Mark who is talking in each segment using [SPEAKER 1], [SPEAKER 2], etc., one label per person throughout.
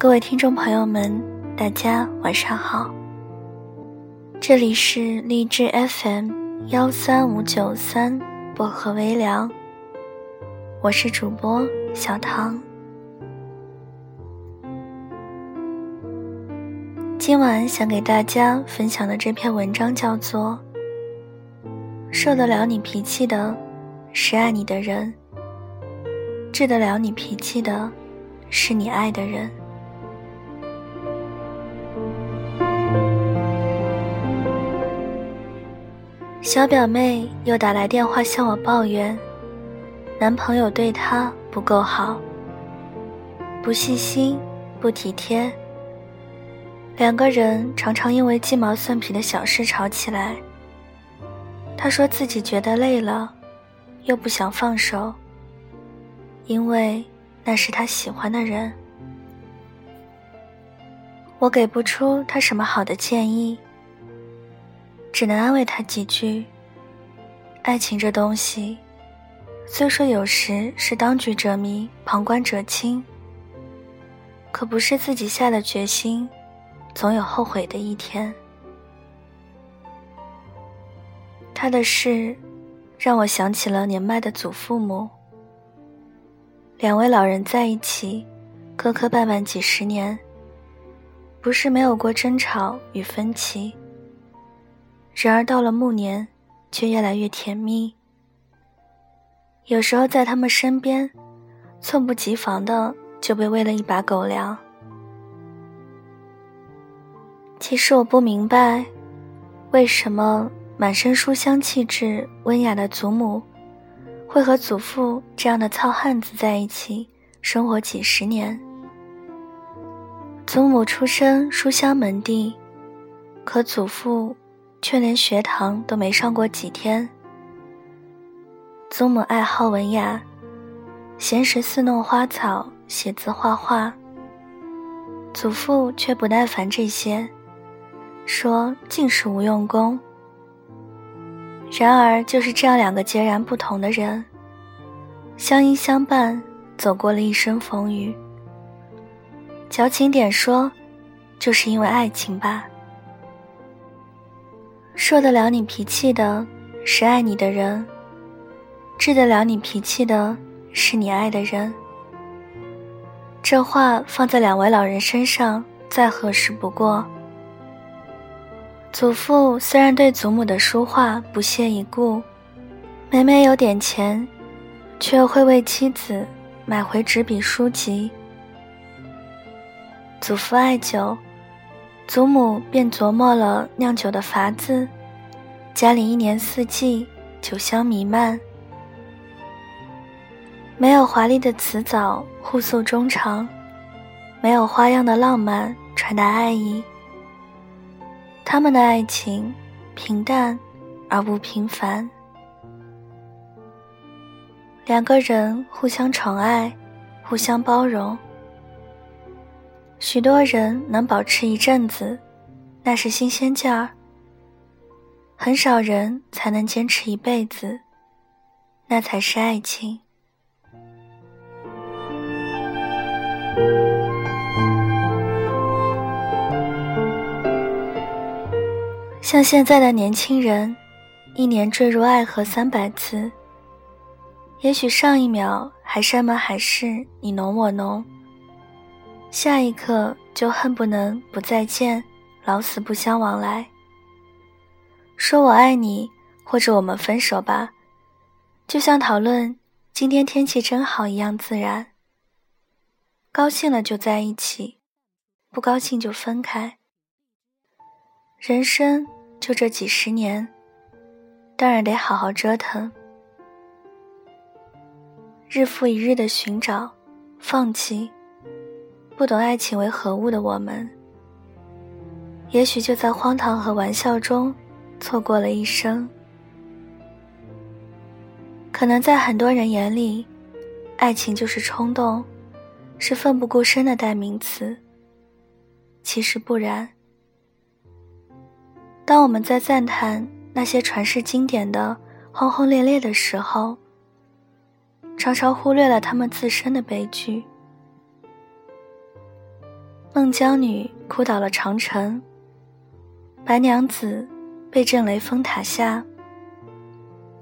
[SPEAKER 1] 各位听众朋友们，大家晚上好。这里是荔枝 FM 幺三五九三薄荷微凉，我是主播小唐。今晚想给大家分享的这篇文章叫做《受得了你脾气的是爱你的人，治得了你脾气的》。是你爱的人。小表妹又打来电话向我抱怨，男朋友对她不够好，不细心，不体贴。两个人常常因为鸡毛蒜皮的小事吵起来。她说自己觉得累了，又不想放手，因为。那是他喜欢的人，我给不出他什么好的建议，只能安慰他几句。爱情这东西，虽说有时是当局者迷，旁观者清，可不是自己下了决心，总有后悔的一天。他的事，让我想起了年迈的祖父母。两位老人在一起，磕磕绊绊几十年，不是没有过争吵与分歧。然而到了暮年，却越来越甜蜜。有时候在他们身边，猝不及防的就被喂了一把狗粮。其实我不明白，为什么满身书香气质、温雅的祖母。会和祖父这样的糙汉子在一起生活几十年。祖母出身书香门第，可祖父却连学堂都没上过几天。祖母爱好文雅，闲时侍弄花草、写字画画。祖父却不耐烦这些，说尽是无用功。然而，就是这样两个截然不同的人，相依相伴，走过了一生风雨。矫情点说，就是因为爱情吧。受得了你脾气的是爱你的人，治得了你脾气的是你爱的人。这话放在两位老人身上，再合适不过。祖父虽然对祖母的书画不屑一顾，每每有点钱，却会为妻子买回纸笔书籍。祖父爱酒，祖母便琢磨了酿酒的法子，家里一年四季酒香弥漫，没有华丽的辞藻互诉衷肠，没有花样的浪漫传达爱意。他们的爱情平淡而不平凡，两个人互相宠爱，互相包容。许多人能保持一阵子，那是新鲜劲儿；很少人才能坚持一辈子，那才是爱情。像现在的年轻人，一年坠入爱河三百次。也许上一秒还山盟海誓，你侬我侬，下一刻就恨不能不再见，老死不相往来。说我爱你，或者我们分手吧，就像讨论今天天气真好一样自然。高兴了就在一起，不高兴就分开。人生。就这几十年，当然得好好折腾。日复一日的寻找、放弃，不懂爱情为何物的我们，也许就在荒唐和玩笑中错过了一生。可能在很多人眼里，爱情就是冲动，是奋不顾身的代名词。其实不然。当我们在赞叹那些传世经典的轰轰烈烈的时候，常常忽略了他们自身的悲剧。孟姜女哭倒了长城，白娘子被震雷峰塔下，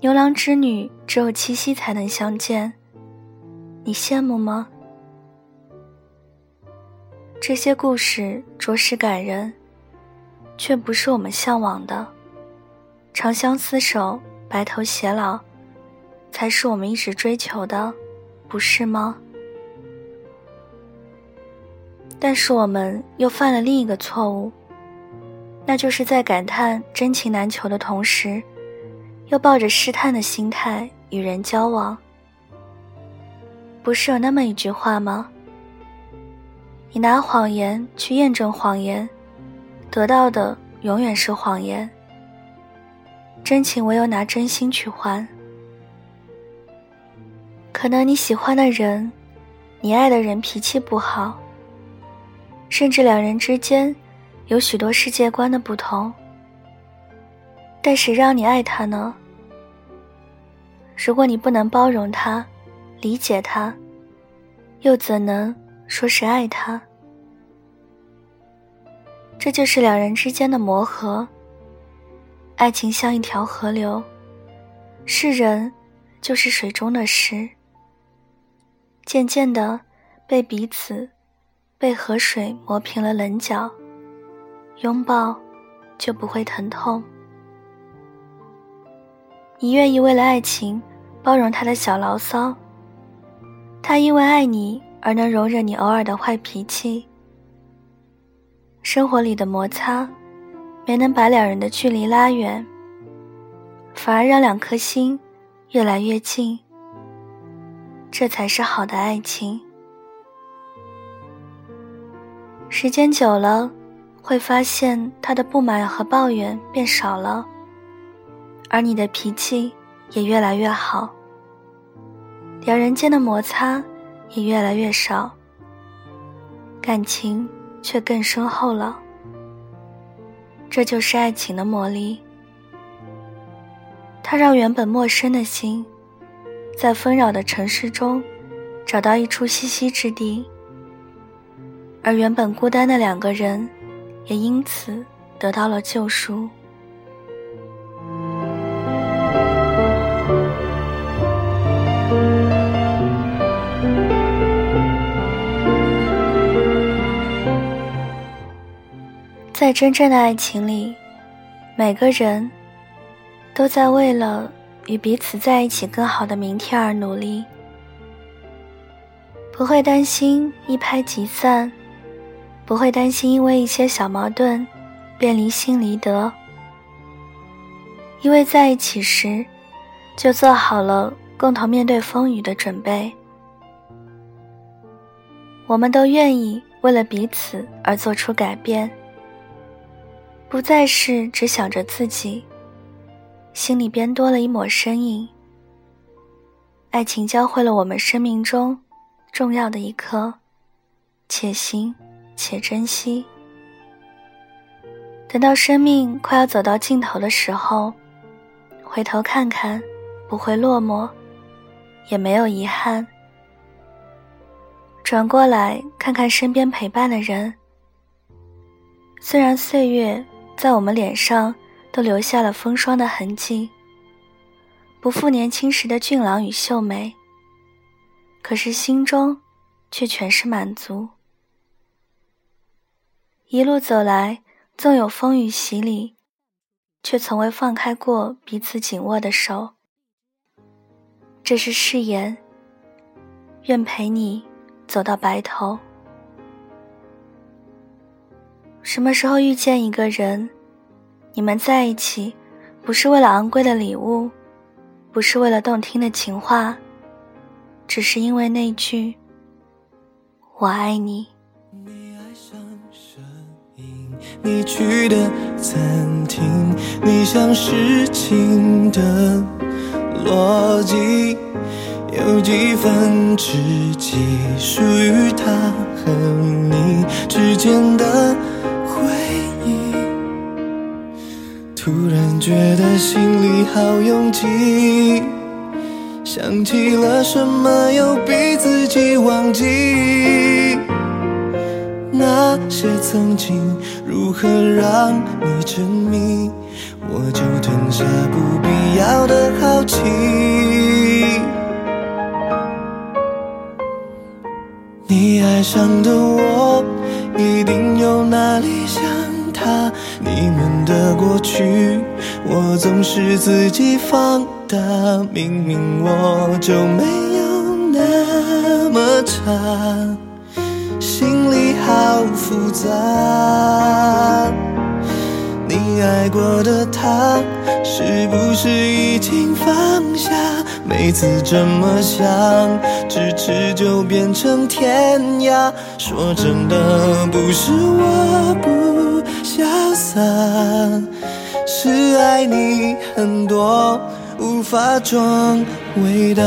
[SPEAKER 1] 牛郎织女只有七夕才能相见，你羡慕吗？这些故事着实感人，却不是我们向往的。长相厮守，白头偕老，才是我们一直追求的，不是吗？但是我们又犯了另一个错误，那就是在感叹真情难求的同时，又抱着试探的心态与人交往。不是有那么一句话吗？你拿谎言去验证谎言，得到的永远是谎言。真情唯有拿真心去换。可能你喜欢的人，你爱的人脾气不好。甚至两人之间有许多世界观的不同，但谁让你爱他呢？如果你不能包容他、理解他，又怎能说是爱他？这就是两人之间的磨合。爱情像一条河流，是人就是水中的石，渐渐的被彼此。被河水磨平了棱角，拥抱就不会疼痛。你愿意为了爱情包容他的小牢骚，他因为爱你而能容忍你偶尔的坏脾气。生活里的摩擦没能把两人的距离拉远，反而让两颗心越来越近。这才是好的爱情。时间久了，会发现他的不满和抱怨变少了，而你的脾气也越来越好，两人间的摩擦也越来越少，感情却更深厚了。这就是爱情的魔力，它让原本陌生的心，在纷扰的城市中，找到一处栖息之地。而原本孤单的两个人，也因此得到了救赎。在真正的爱情里，每个人都在为了与彼此在一起更好的明天而努力，不会担心一拍即散。不会担心因为一些小矛盾便离心离德，因为在一起时就做好了共同面对风雨的准备。我们都愿意为了彼此而做出改变，不再是只想着自己，心里边多了一抹身影。爱情教会了我们生命中重要的一课，且行。且珍惜。等到生命快要走到尽头的时候，回头看看，不会落寞，也没有遗憾。转过来看看身边陪伴的人，虽然岁月在我们脸上都留下了风霜的痕迹，不复年轻时的俊朗与秀美，可是心中却全是满足。一路走来，纵有风雨洗礼，却从未放开过彼此紧握的手。这是誓言，愿陪你走到白头。什么时候遇见一个人，你们在一起，不是为了昂贵的礼物，不是为了动听的情话，只是因为那句“我爱你”。
[SPEAKER 2] 你去的餐厅，你像是情的逻辑，有几分知己属于他和你之间的回忆。突然觉得心里好拥挤，想起了什么又逼自己忘记。些曾经，如何让你沉迷？我就吞下不必要的好奇。你爱上的我，一定有哪里像他。你们的过去，我总是自己放大。明明我就没有那么差，好复杂。你爱过的他，是不是已经放下？每次这么想，咫尺就变成天涯。说真的，不是我不潇洒，是爱你很多，无法装伟大。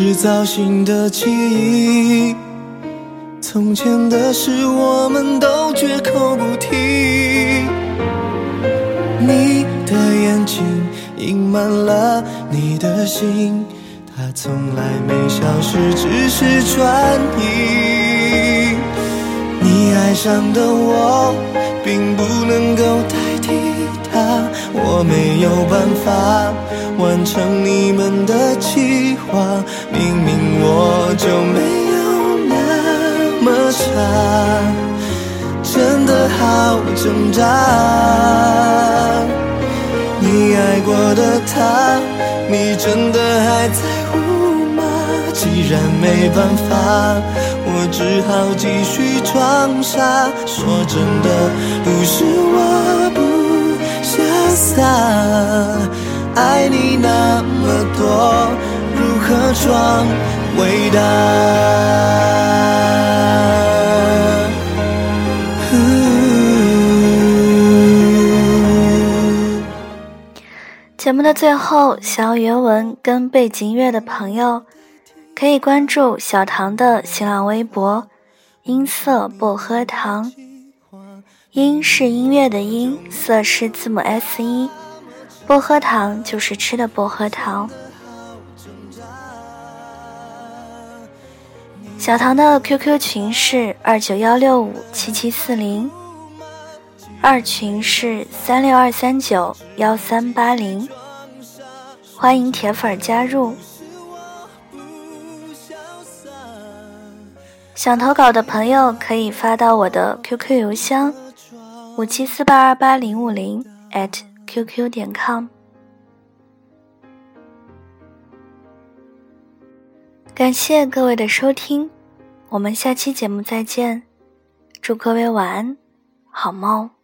[SPEAKER 2] 制造新的记忆，从前的事我们都绝口不提。你的眼睛隐瞒了你的心，它从来没消失，只是转移。你爱上的我，并不能够代替他，我没有办法。完成你们的计划，明明我就没有那么差，真的好挣扎。你爱过的他，你真的还在乎吗？既然没办法，我只好继续装傻。说真的，不是我不潇洒。爱你那么多，如何装伟大？
[SPEAKER 1] 节目的最后，想要原文跟背景乐的朋友，可以关注小唐的新浪微博“音色薄荷糖”。音是音乐的音，色是字母 S 一。薄荷糖就是吃的薄荷糖。小唐的 QQ 群是二九幺六五七七四零，二群是三六二三九幺三八零，欢迎铁粉加入。想投稿的朋友可以发到我的 QQ 邮箱五七四八二八零五零 at。Qq 点 com，感谢各位的收听，我们下期节目再见，祝各位晚安，好梦。